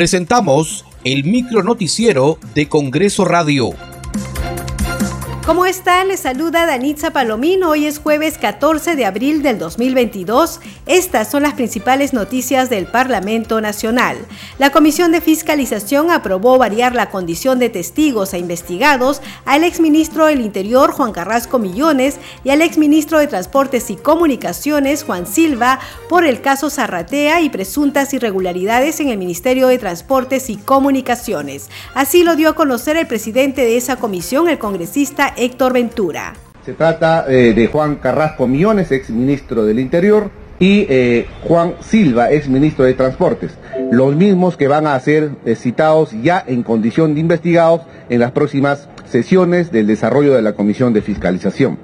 Presentamos el micro noticiero de Congreso Radio. ¿Cómo están? Les saluda Danitza Palomino. Hoy es jueves 14 de abril del 2022. Estas son las principales noticias del Parlamento Nacional. La Comisión de Fiscalización aprobó variar la condición de testigos a investigados al exministro del Interior Juan Carrasco Millones y al exministro de Transportes y Comunicaciones Juan Silva por el caso Zarratea y presuntas irregularidades en el Ministerio de Transportes y Comunicaciones. Así lo dio a conocer el presidente de esa comisión, el congresista Héctor Ventura. Se trata eh, de Juan Carrasco Millones, ex ministro del Interior, y eh, Juan Silva, ex ministro de Transportes, los mismos que van a ser eh, citados ya en condición de investigados en las próximas sesiones del desarrollo de la Comisión de Fiscalización.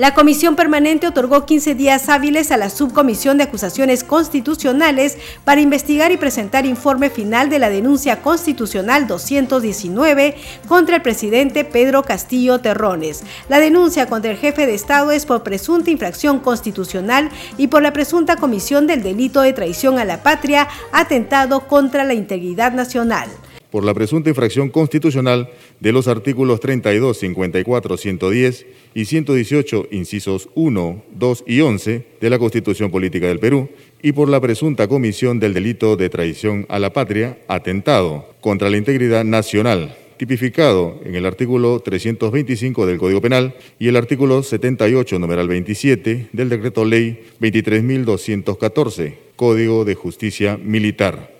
La Comisión Permanente otorgó 15 días hábiles a la Subcomisión de Acusaciones Constitucionales para investigar y presentar informe final de la denuncia constitucional 219 contra el presidente Pedro Castillo Terrones. La denuncia contra el jefe de Estado es por presunta infracción constitucional y por la presunta comisión del delito de traición a la patria, atentado contra la integridad nacional por la presunta infracción constitucional de los artículos 32, 54, 110 y 118, incisos 1, 2 y 11 de la Constitución Política del Perú, y por la presunta comisión del delito de traición a la patria, atentado contra la integridad nacional, tipificado en el artículo 325 del Código Penal y el artículo 78, numeral 27 del Decreto Ley 23.214, Código de Justicia Militar.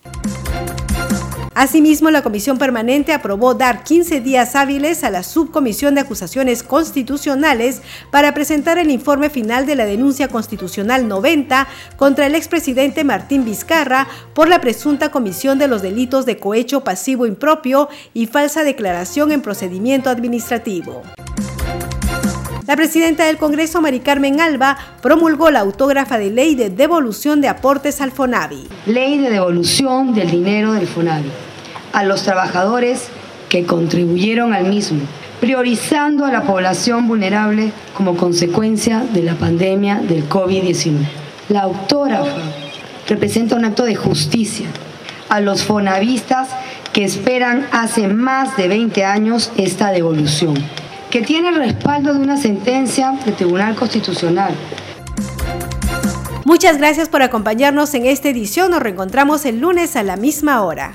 Asimismo, la Comisión Permanente aprobó dar 15 días hábiles a la Subcomisión de Acusaciones Constitucionales para presentar el informe final de la denuncia constitucional 90 contra el expresidente Martín Vizcarra por la presunta comisión de los delitos de cohecho pasivo impropio y falsa declaración en procedimiento administrativo. La presidenta del Congreso, Mari Carmen Alba, promulgó la autógrafa de ley de devolución de aportes al FONAVI. Ley de devolución del dinero del FONAVI a los trabajadores que contribuyeron al mismo, priorizando a la población vulnerable como consecuencia de la pandemia del COVID-19. La autógrafa representa un acto de justicia a los fonavistas que esperan hace más de 20 años esta devolución, que tiene el respaldo de una sentencia del Tribunal Constitucional. Muchas gracias por acompañarnos en esta edición. Nos reencontramos el lunes a la misma hora.